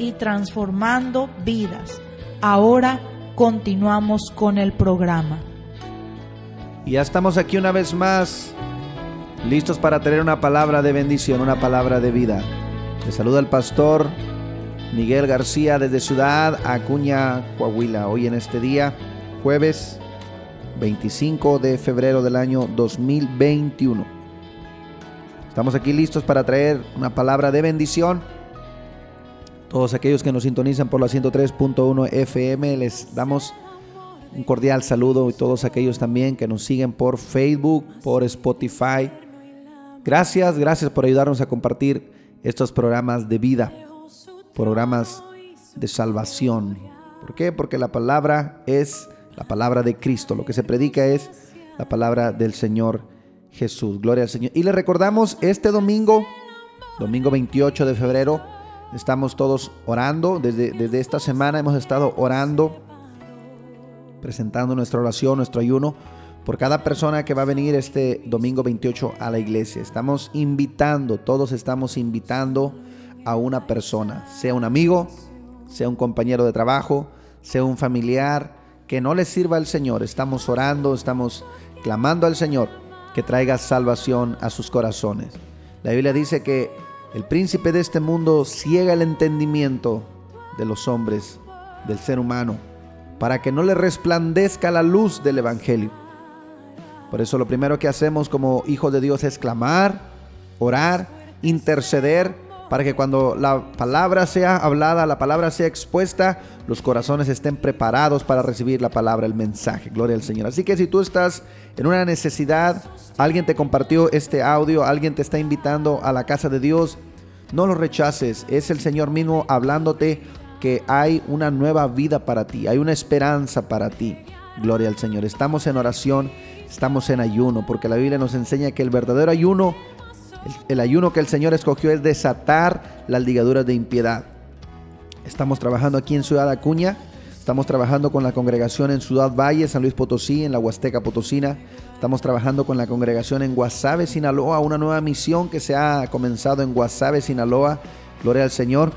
y transformando vidas. Ahora continuamos con el programa. Y ya estamos aquí una vez más, listos para tener una palabra de bendición, una palabra de vida. Le saluda el pastor Miguel García desde Ciudad Acuña, Coahuila. Hoy en este día, jueves 25 de febrero del año 2021. Estamos aquí listos para traer una palabra de bendición. Todos aquellos que nos sintonizan por la 103.1 FM, les damos un cordial saludo y todos aquellos también que nos siguen por Facebook, por Spotify. Gracias, gracias por ayudarnos a compartir estos programas de vida, programas de salvación. ¿Por qué? Porque la palabra es la palabra de Cristo. Lo que se predica es la palabra del Señor Jesús. Gloria al Señor. Y le recordamos este domingo, domingo 28 de febrero, estamos todos orando. Desde, desde esta semana hemos estado orando, presentando nuestra oración, nuestro ayuno por cada persona que va a venir este domingo 28 a la iglesia. Estamos invitando, todos estamos invitando a una persona, sea un amigo, sea un compañero de trabajo, sea un familiar, que no le sirva al Señor. Estamos orando, estamos clamando al Señor que traiga salvación a sus corazones. La Biblia dice que el príncipe de este mundo ciega el entendimiento de los hombres, del ser humano, para que no le resplandezca la luz del Evangelio. Por eso lo primero que hacemos como hijos de Dios es clamar, orar, interceder, para que cuando la palabra sea hablada, la palabra sea expuesta, los corazones estén preparados para recibir la palabra, el mensaje. Gloria al Señor. Así que si tú estás en una necesidad, alguien te compartió este audio, alguien te está invitando a la casa de Dios, no lo rechaces. Es el Señor mismo hablándote que hay una nueva vida para ti, hay una esperanza para ti. Gloria al Señor. Estamos en oración, estamos en ayuno, porque la Biblia nos enseña que el verdadero ayuno el, ayuno que el Señor escogió es desatar las ligaduras de impiedad. Estamos trabajando aquí en Ciudad Acuña, estamos trabajando con la congregación en Ciudad Valle, San Luis Potosí, en la Huasteca Potosina. Estamos trabajando con la congregación en Guasave, Sinaloa, una nueva misión que se ha comenzado en Guasave, Sinaloa. Gloria al Señor.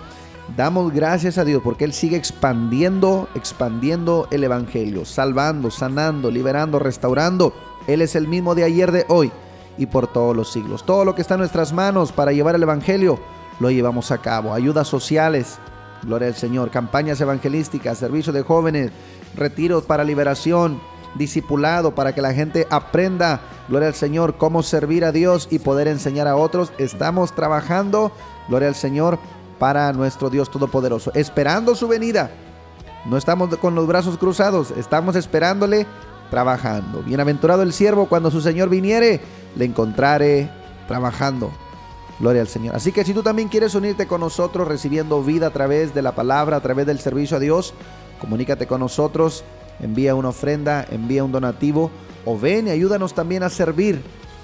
Damos gracias a Dios porque Él sigue expandiendo, expandiendo el Evangelio, salvando, sanando, liberando, restaurando. Él es el mismo de ayer, de hoy y por todos los siglos. Todo lo que está en nuestras manos para llevar el Evangelio, lo llevamos a cabo. Ayudas sociales, gloria al Señor, campañas evangelísticas, servicio de jóvenes, retiros para liberación, discipulado para que la gente aprenda, gloria al Señor, cómo servir a Dios y poder enseñar a otros. Estamos trabajando, gloria al Señor, para nuestro Dios Todopoderoso, esperando su venida. No estamos con los brazos cruzados, estamos esperándole trabajando. Bienaventurado el siervo cuando su Señor viniere le encontraré trabajando. Gloria al Señor. Así que si tú también quieres unirte con nosotros recibiendo vida a través de la palabra, a través del servicio a Dios, comunícate con nosotros, envía una ofrenda, envía un donativo o ven y ayúdanos también a servir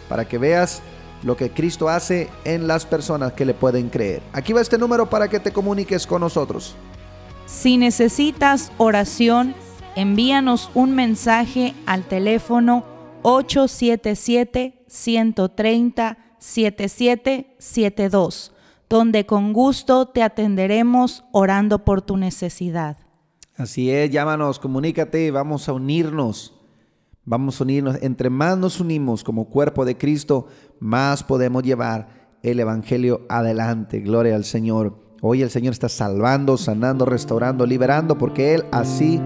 para que veas lo que Cristo hace en las personas que le pueden creer. Aquí va este número para que te comuniques con nosotros. Si necesitas oración, envíanos un mensaje al teléfono 877-130-7772, donde con gusto te atenderemos orando por tu necesidad. Así es, llámanos, comunícate, vamos a unirnos. Vamos a unirnos. Entre más nos unimos como cuerpo de Cristo, más podemos llevar el Evangelio adelante. Gloria al Señor. Hoy el Señor está salvando, sanando, restaurando, liberando, porque Él así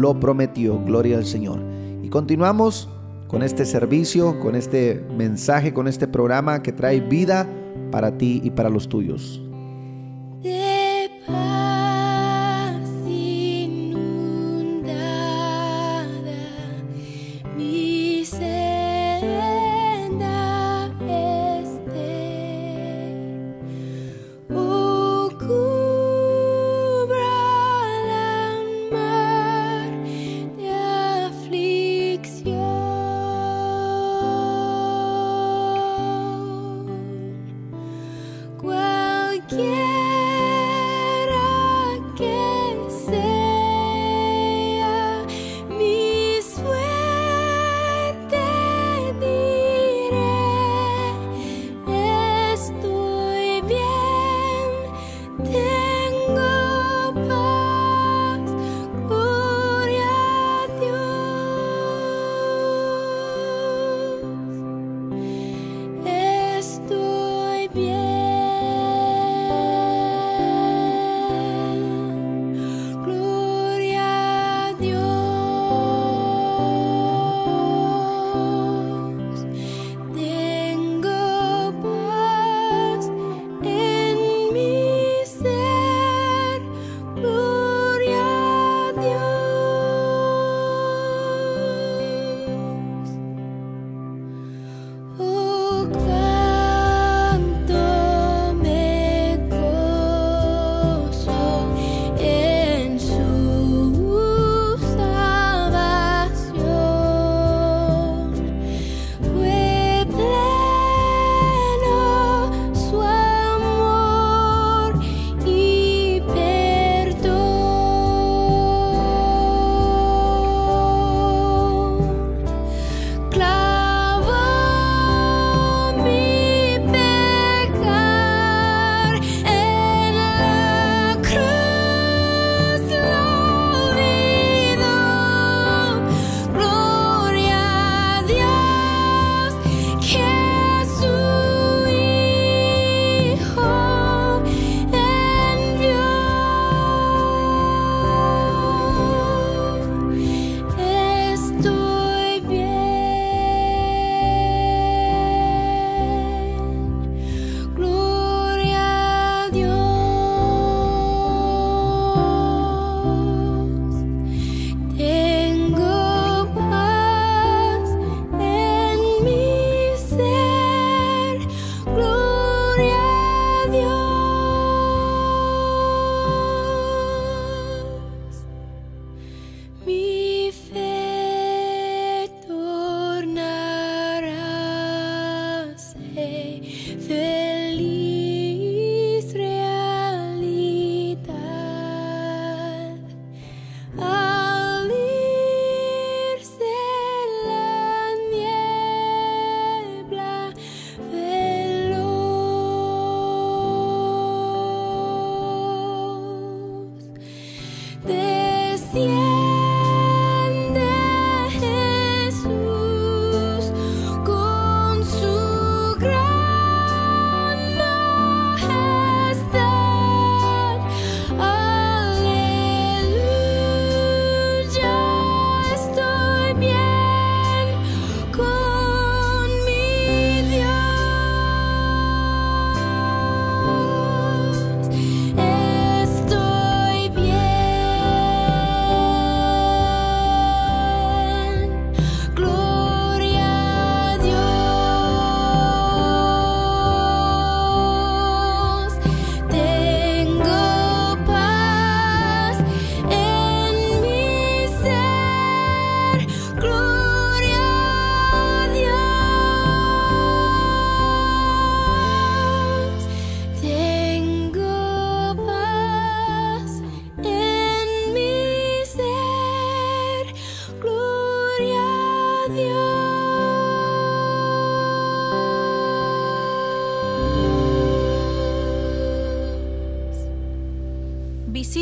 lo prometió. Gloria al Señor. Y continuamos con este servicio, con este mensaje, con este programa que trae vida para ti y para los tuyos.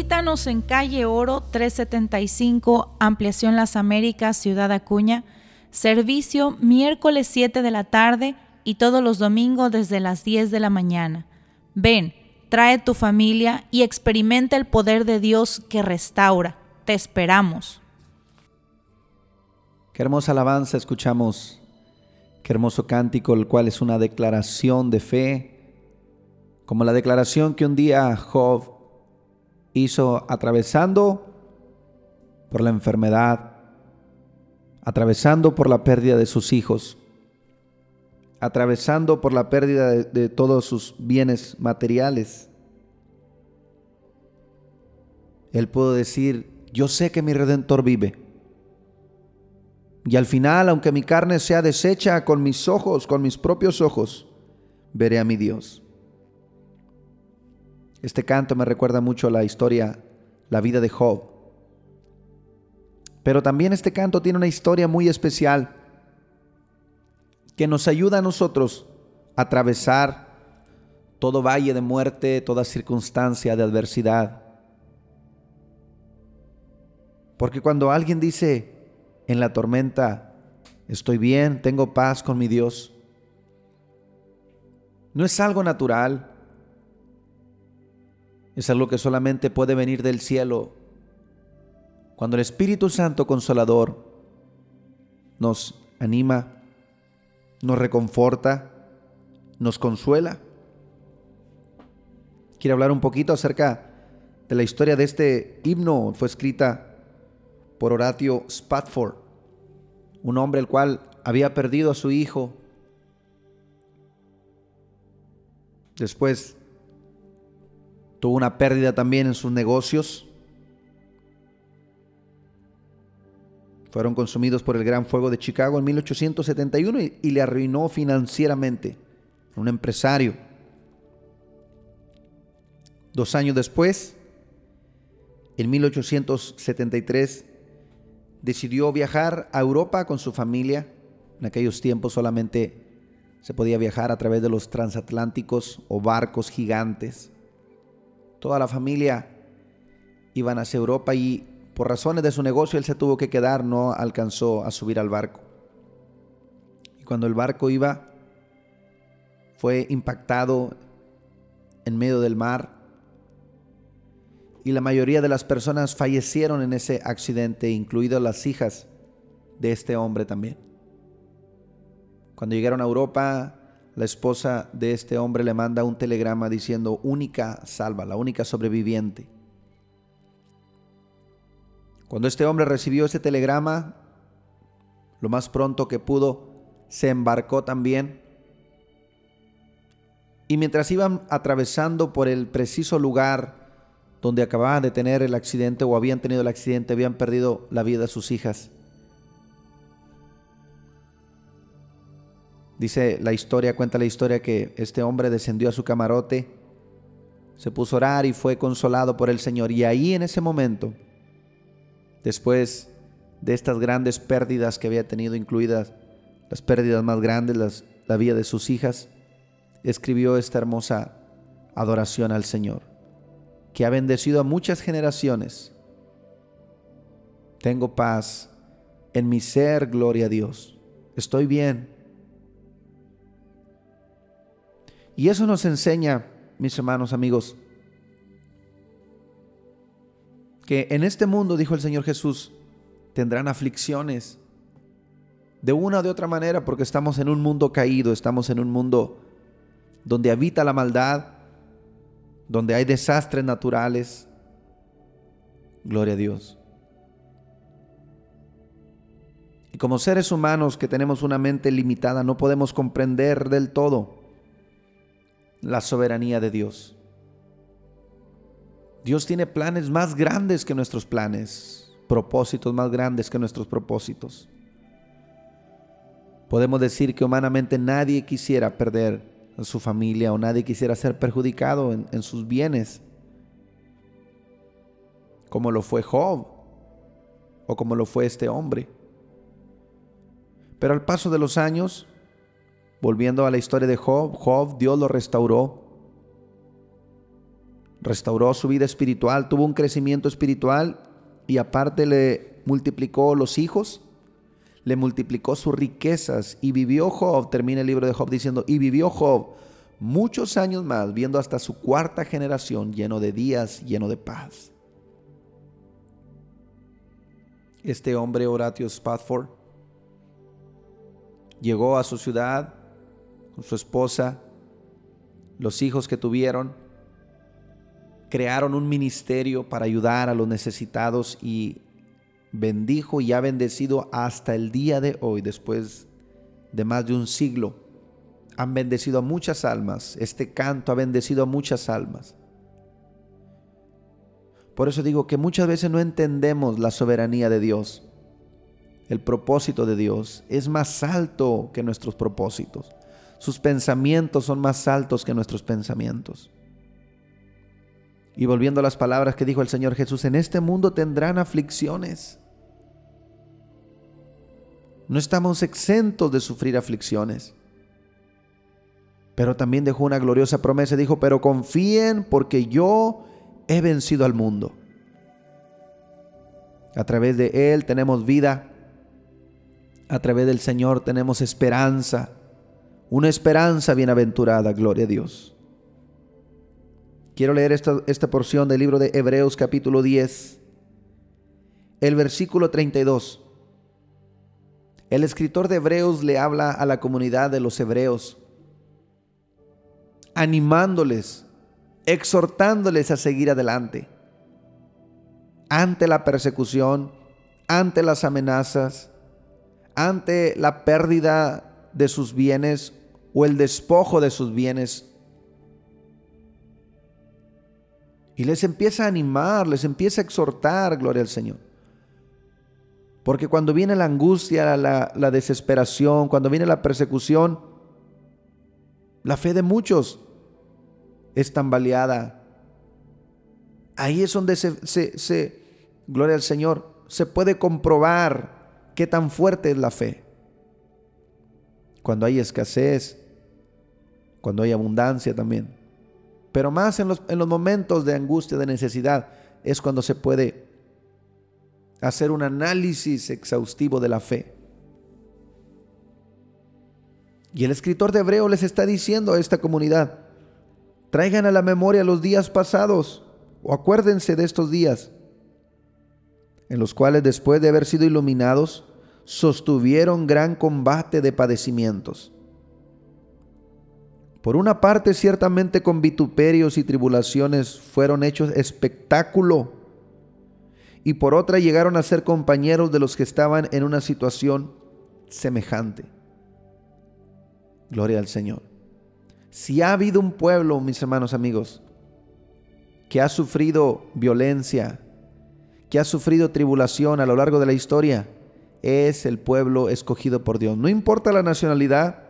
Visítanos en calle Oro 375, Ampliación Las Américas, Ciudad Acuña. Servicio miércoles 7 de la tarde y todos los domingos desde las 10 de la mañana. Ven, trae tu familia y experimenta el poder de Dios que restaura. Te esperamos. Qué hermosa alabanza escuchamos. Qué hermoso cántico, el cual es una declaración de fe, como la declaración que un día Job hizo atravesando por la enfermedad, atravesando por la pérdida de sus hijos, atravesando por la pérdida de, todos sus bienes materiales. Él pudo decir, yo sé que mi redentor vive y al final, aunque mi carne sea deshecha con mis ojos, con mis propios ojos, veré a mi Dios. Este canto me recuerda mucho la historia, la vida de Job. Pero también este canto tiene una historia muy especial que nos ayuda a nosotros a atravesar todo valle de muerte, toda circunstancia de adversidad. Porque cuando alguien dice, en la tormenta, estoy bien, tengo paz con mi Dios. No es algo natural, es algo que solamente puede venir del cielo. Cuando el Espíritu Santo Consolador nos anima, nos reconforta, nos consuela. Quiero hablar un poquito acerca de la historia de este himno. Fue escrita por Horatio Spatford, un hombre el cual había perdido a su hijo. Después tuvo una pérdida también en sus negocios. Fueron consumidos por el gran fuego de Chicago en 1871 y, le arruinó financieramente. Un empresario. Dos años después, en 1873, decidió viajar a Europa con su familia. En aquellos tiempos solamente se podía viajar a través de los transatlánticos o barcos gigantes. Toda la familia iban hacia Europa y por razones de su negocio él se tuvo que quedar, no alcanzó a subir al barco. Y cuando el barco iba, fue impactado en medio del mar y la mayoría de las personas fallecieron en ese accidente, incluidas las hijas de este hombre también. Cuando llegaron a Europa, la esposa de este hombre le manda un telegrama diciendo única salva, la única sobreviviente. Cuando este hombre recibió ese telegrama, lo más pronto que pudo, se embarcó también. Y mientras iban atravesando por el preciso lugar donde acababan de tener el accidente o habían tenido el accidente, habían perdido la vida de sus hijas. Dice la historia, cuenta la historia que este hombre descendió a su camarote, se puso a orar y fue consolado por el Señor. Y ahí en ese momento, después de estas grandes pérdidas que había tenido, incluidas las pérdidas más grandes, la vida de sus hijas, escribió esta hermosa adoración al Señor que ha bendecido a muchas generaciones. Tengo paz en mi ser, gloria a Dios. Estoy bien. Y eso nos enseña, mis hermanos, amigos, que en este mundo, dijo el Señor Jesús, tendrán aflicciones de una o de otra manera, porque estamos en un mundo caído, estamos en un mundo donde habita la maldad, donde hay desastres naturales, gloria a Dios. Y como seres humanos que tenemos una mente limitada, no podemos comprender del todo la soberanía de Dios. Dios tiene planes más grandes que nuestros planes, propósitos más grandes que nuestros propósitos. Podemos decir que humanamente nadie quisiera perder su familia o nadie quisiera ser perjudicado en, en sus bienes, como lo fue Job o como lo fue este hombre. Pero al paso de los años, volviendo a la historia de Job, Job Dios lo restauró. Restauró su vida espiritual, tuvo un crecimiento espiritual y aparte le multiplicó los hijos le multiplicó sus riquezas y vivió Job, termina el libro de Job diciendo, y vivió Job muchos años más, viendo hasta su cuarta generación lleno de días, lleno de paz. Este hombre, Horatio Spafford, llegó a su ciudad su esposa, los hijos que tuvieron, crearon un ministerio para ayudar a los necesitados y bendijo y ha bendecido hasta el día de hoy, después de más de un siglo. Han bendecido a muchas almas. Este canto ha bendecido a muchas almas. Por eso digo que muchas veces no entendemos la soberanía de Dios. El propósito de Dios es más alto que nuestros propósitos. Sus pensamientos son más altos que nuestros pensamientos. Y volviendo a las palabras que dijo el Señor Jesús, en este mundo tendrán aflicciones. No estamos exentos de sufrir aflicciones. Pero también dejó una gloriosa promesa. Dijo, pero confíen porque yo he vencido al mundo. A través de Él tenemos vida. A través del Señor tenemos esperanza. Una esperanza bienaventurada, gloria a Dios. Quiero leer esta, esta porción del libro de Hebreos capítulo 10, el versículo 32. El escritor de Hebreos le habla a la comunidad de los hebreos, animándoles, exhortándoles a seguir adelante ante la persecución, ante las amenazas, ante la pérdida de sus bienes o el despojo de sus bienes Y les empieza a animar, les empieza a exhortar, gloria al Señor. Porque cuando viene la angustia, la, desesperación, cuando viene la persecución, la fe de muchos es tambaleada. Ahí es donde se, se, se, gloria al Señor, se puede comprobar qué tan fuerte es la fe. Cuando hay escasez, cuando hay abundancia también. Pero más en los, en los momentos de angustia, de necesidad, es cuando se puede hacer un análisis exhaustivo de la fe. Y el escritor de Hebreo les está diciendo a esta comunidad, traigan a la memoria los días pasados, o acuérdense de estos días, en los cuales después de haber sido iluminados, sostuvieron gran combate de padecimientos por una parte, ciertamente con vituperios y tribulaciones fueron hechos espectáculo, y por otra llegaron a ser compañeros de los que estaban en una situación semejante. Gloria al Señor. Si ha habido un pueblo, mis hermanos amigos, que ha sufrido violencia, que ha sufrido tribulación a lo largo de la historia, es el pueblo escogido por Dios. No importa la nacionalidad,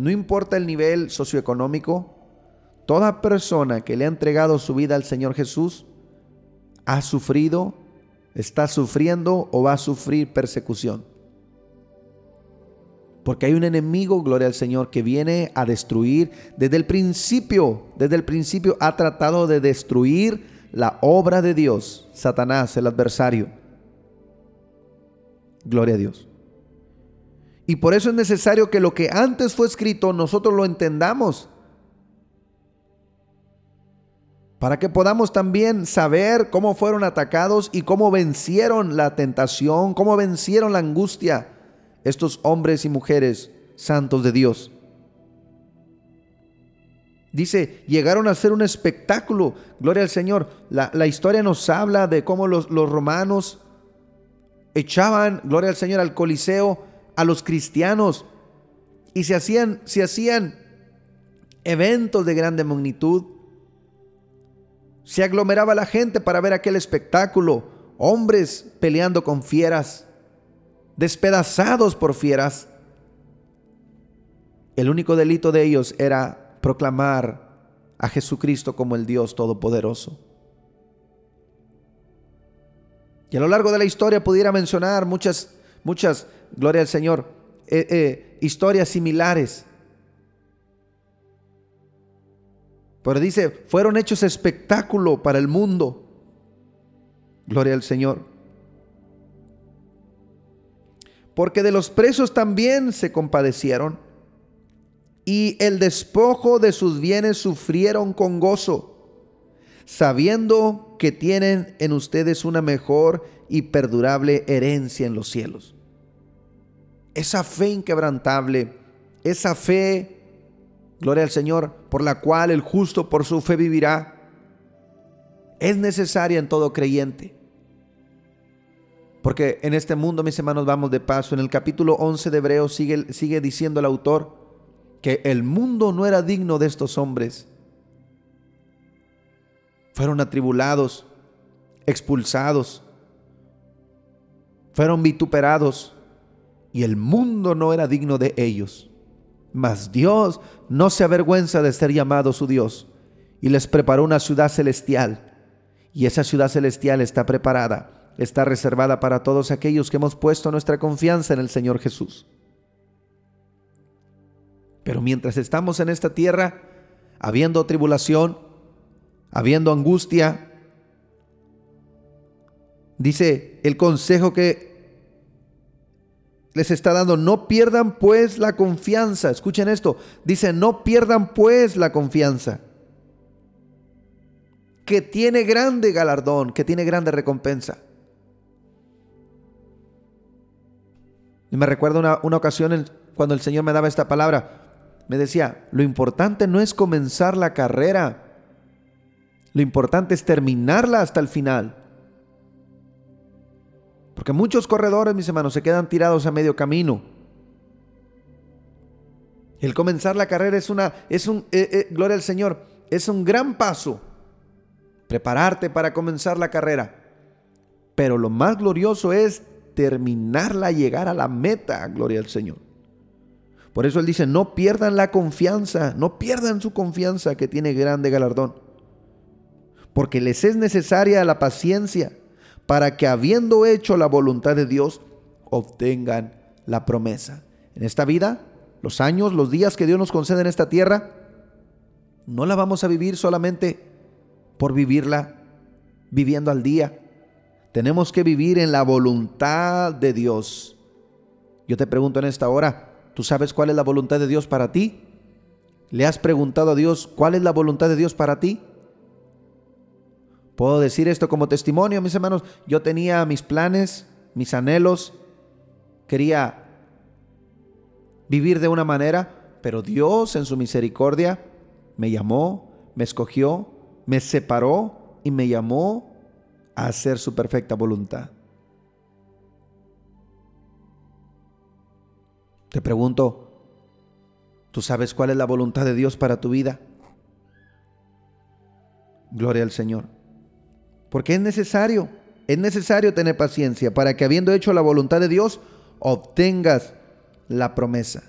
no importa el nivel socioeconómico, toda persona que le ha entregado su vida al Señor Jesús ha sufrido, está sufriendo o va a sufrir persecución. Porque hay un enemigo, gloria al Señor, que viene a destruir. Desde el principio, desde el principio ha tratado de destruir la obra de Dios, Satanás, el adversario. Gloria a Dios. Y por eso es necesario que lo que antes fue escrito nosotros lo entendamos. Para que podamos también saber cómo fueron atacados y cómo vencieron la tentación, cómo vencieron la angustia estos hombres y mujeres santos de Dios. Dice, llegaron a ser un espectáculo. Gloria al Señor. La, historia nos habla de cómo los, los romanos echaban, gloria al Señor, al Coliseo a los cristianos y se hacían, se hacían eventos de grande magnitud. Se aglomeraba la gente para ver aquel espectáculo, hombres peleando con fieras, despedazados por fieras. El único delito de ellos era proclamar a Jesucristo como el Dios Todopoderoso. Y a lo largo de la historia pudiera mencionar muchas, muchas gloria al Señor, eh, eh, historias similares. Pero dice, fueron hechos espectáculo para el mundo. Gloria al Señor. Porque de los presos también se compadecieron y el despojo de sus bienes sufrieron con gozo, sabiendo que tienen en ustedes una mejor y perdurable herencia en los cielos. esa fe inquebrantable, esa fe, gloria al Señor, por la cual el justo por su fe vivirá, es necesaria en todo creyente. Porque en este mundo, mis hermanos, vamos de paso. En el capítulo 11 de Hebreos sigue, sigue diciendo el autor que el mundo no era digno de estos hombres. Fueron atribulados, expulsados, fueron vituperados y el mundo no era digno de ellos. Mas Dios no se avergüenza de ser llamado su Dios y les preparó una ciudad celestial. Y esa ciudad celestial está preparada está reservada para todos aquellos que hemos puesto nuestra confianza en el Señor Jesús. Pero mientras estamos en esta tierra, habiendo tribulación, habiendo angustia, dice el consejo que les está dando, no pierdan pues la confianza. Escuchen esto, dice, no pierdan pues la confianza, que tiene grande galardón, que tiene grande recompensa. Y me recuerdo una, una ocasión cuando el Señor me daba esta palabra. Me decía, lo importante no es comenzar la carrera. Lo importante es terminarla hasta el final. Porque muchos corredores, mis hermanos, se quedan tirados a medio camino. El comenzar la carrera es una, es un, eh, eh, gloria al Señor, es un gran paso. Prepararte para comenzar la carrera. Pero lo más glorioso es terminarla, llegar a la meta, gloria al Señor. Por eso Él dice, no pierdan la confianza, no pierdan su confianza que tiene grande galardón. Porque les es necesaria la paciencia para que habiendo hecho la voluntad de Dios, obtengan la promesa. En esta vida, los años, los días que Dios nos concede en esta tierra, no la vamos a vivir solamente por vivirla viviendo al día, tenemos que vivir en la voluntad de Dios. Yo te pregunto en esta hora, ¿tú sabes cuál es la voluntad de Dios para ti? ¿Le has preguntado a Dios cuál es la voluntad de Dios para ti? Puedo decir esto como testimonio, mis hermanos. Yo tenía mis planes, mis anhelos. Quería vivir de una manera, pero Dios en su misericordia me llamó, me escogió, me separó y me llamó hacer su perfecta voluntad. Te pregunto, ¿tú sabes cuál es la voluntad de Dios para tu vida? Gloria al Señor. Porque es necesario, es necesario tener paciencia para que habiendo hecho la voluntad de Dios, obtengas la promesa.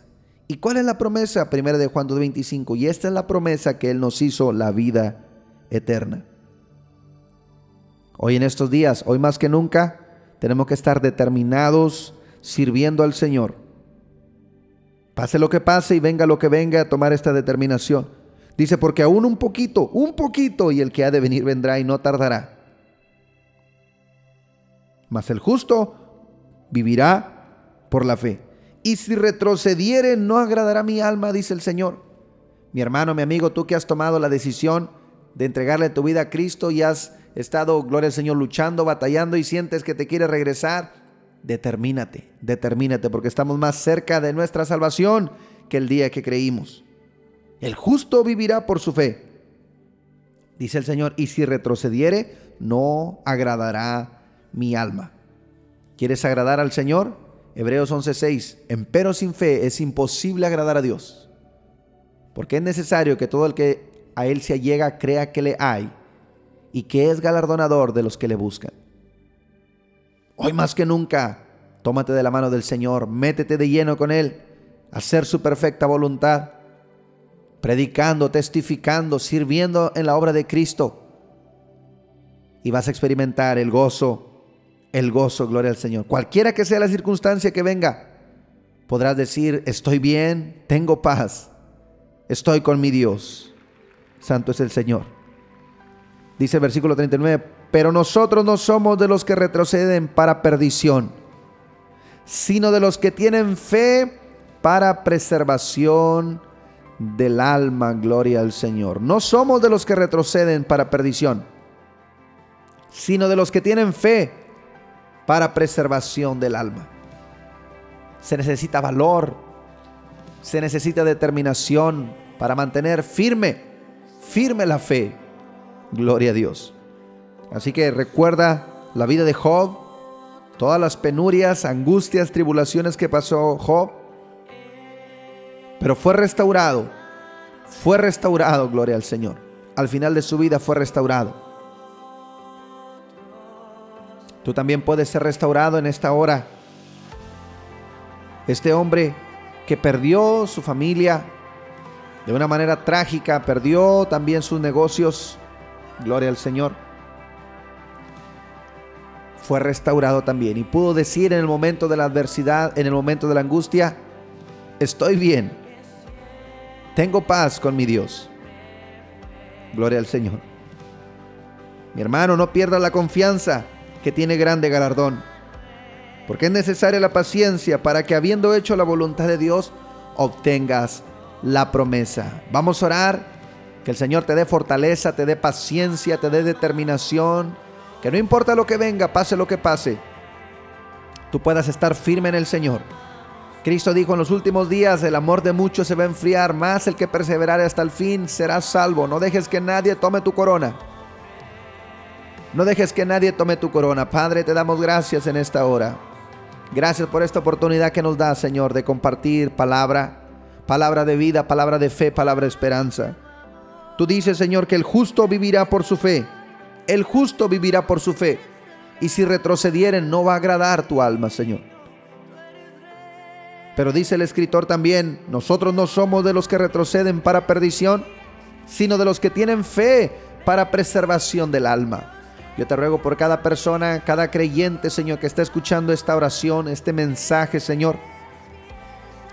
¿Y cuál es la promesa? Primera de Juan 2.25. Y esta es la promesa que Él nos hizo, la vida eterna. Hoy en estos días, hoy más que nunca, tenemos que estar determinados sirviendo al Señor. Pase lo que pase y venga lo que venga a tomar esta determinación. Dice, porque aún un poquito, un poquito, y el que ha de venir vendrá y no tardará. Mas el justo vivirá por la fe. Y si retrocediere, no agradará mi alma, dice el Señor. Mi hermano, mi amigo, tú que has tomado la decisión de entregarle tu vida a Cristo y has estado, gloria al Señor, luchando, batallando y sientes que te quiere regresar, determínate, determínate, porque estamos más cerca de nuestra salvación que el día que creímos. El justo vivirá por su fe. Dice el Señor, y si retrocediere, no agradará mi alma. ¿Quieres agradar al Señor? Hebreos 11:6, empero sin fe es imposible agradar a Dios, porque es necesario que todo el que a Él se allega crea que le hay y que es galardonador de los que le buscan. Hoy más que nunca, tómate de la mano del Señor, métete de lleno con Él, hacer su perfecta voluntad, predicando, testificando, sirviendo en la obra de Cristo. Y vas a experimentar el gozo, el gozo, gloria al Señor. Cualquiera que sea la circunstancia que venga, podrás decir, estoy bien, tengo paz, estoy con mi Dios. Santo es el Señor. Dice el versículo 39, pero nosotros no somos de los que retroceden para perdición, sino de los que tienen fe para preservación del alma, gloria al Señor. No somos de los que retroceden para perdición, sino de los que tienen fe para preservación del alma. Se necesita valor, se necesita determinación para mantener firme, firme la fe. Gloria a Dios. Así que recuerda la vida de Job, todas las penurias, angustias, tribulaciones que pasó Job, pero fue restaurado, fue restaurado, gloria al Señor. Al final de su vida fue restaurado. Tú también puedes ser restaurado en esta hora. Este hombre que perdió su familia de una manera trágica, perdió también sus negocios, gloria al Señor fue restaurado también y pudo decir en el momento de la adversidad, en el momento de la angustia, estoy bien, tengo paz con mi Dios. Gloria al Señor. Mi hermano, no pierda la confianza que tiene grande galardón, porque es necesaria la paciencia para que habiendo hecho la voluntad de Dios, obtengas la promesa. Vamos a orar, que el Señor te dé fortaleza, te dé paciencia, te dé determinación que no importa lo que venga, pase lo que pase, tú puedas estar firme en el Señor. Cristo dijo en los últimos días, el amor de muchos se va a enfriar, más el que perseverare hasta el fin será salvo. No dejes que nadie tome tu corona. No dejes que nadie tome tu corona. Padre, te damos gracias en esta hora. Gracias por esta oportunidad que nos da, Señor, de compartir palabra, palabra de vida, palabra de fe, palabra de esperanza. Tú dices, Señor, que el justo vivirá por su fe. El justo vivirá por su fe. Y si retrocedieren, no va a agradar tu alma, Señor. Pero dice el escritor también, nosotros no somos de los que retroceden para perdición, sino de los que tienen fe para preservación del alma. Yo te ruego por cada persona, cada creyente, Señor, que está escuchando esta oración, este mensaje, Señor.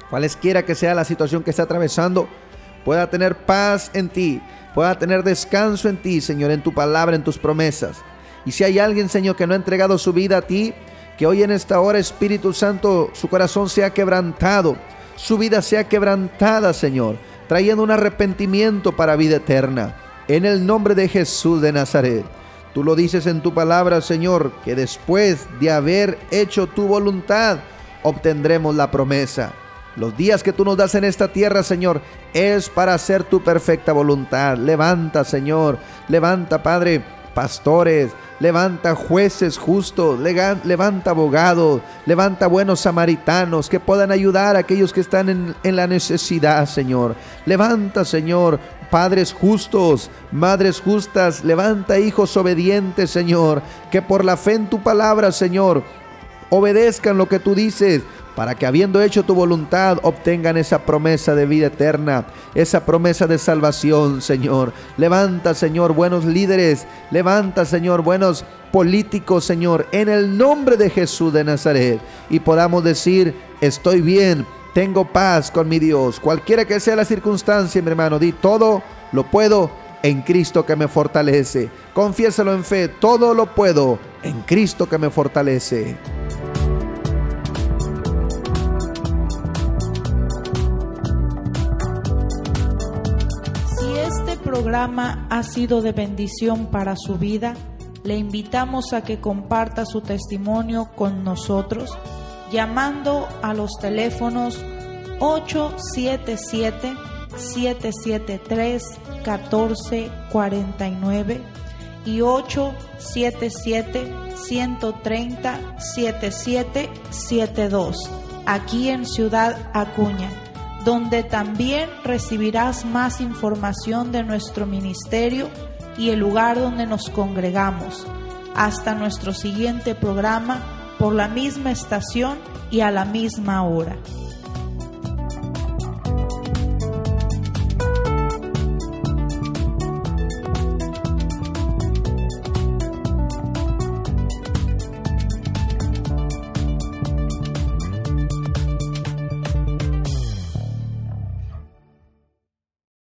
Cualesquiera que sea la situación que está atravesando, pueda tener paz en ti, pueda tener descanso en ti, Señor, en tu palabra, en tus promesas. Y si hay alguien, Señor, que no ha entregado su vida a ti, que hoy en esta hora, Espíritu Santo, su corazón sea quebrantado, su vida sea quebrantada, Señor, trayendo un arrepentimiento para vida eterna. En el nombre de Jesús de Nazaret. Tú lo dices en tu palabra, Señor, que después de haber hecho tu voluntad, obtendremos la promesa. Los días que tú nos das en esta tierra, Señor, es para hacer tu perfecta voluntad. Levanta, Señor. Levanta, Padre, pastores. Levanta jueces justos. Levanta abogados. Levanta buenos samaritanos que puedan ayudar a aquellos que están en, en la necesidad, Señor. Levanta, Señor, padres justos, madres justas. Levanta hijos obedientes, Señor. Que por la fe en tu palabra, Señor, obedezcan lo que tú dices para que habiendo hecho tu voluntad obtengan esa promesa de vida eterna, esa promesa de salvación, Señor. Levanta, Señor, buenos líderes, levanta, Señor, buenos políticos, Señor, en el nombre de Jesús de Nazaret, y podamos decir, estoy bien, tengo paz con mi Dios, cualquiera que sea la circunstancia, mi hermano, di todo lo puedo en Cristo que me fortalece. Confiésalo en fe, todo lo puedo en Cristo que me fortalece. programa ha sido de bendición para su vida, le invitamos a que comparta su testimonio con nosotros llamando a los teléfonos 877-773-1449 y 877-130-7772 aquí en Ciudad Acuña donde también recibirás más información de nuestro ministerio y el lugar donde nos congregamos. Hasta nuestro siguiente programa por la misma estación y a la misma hora.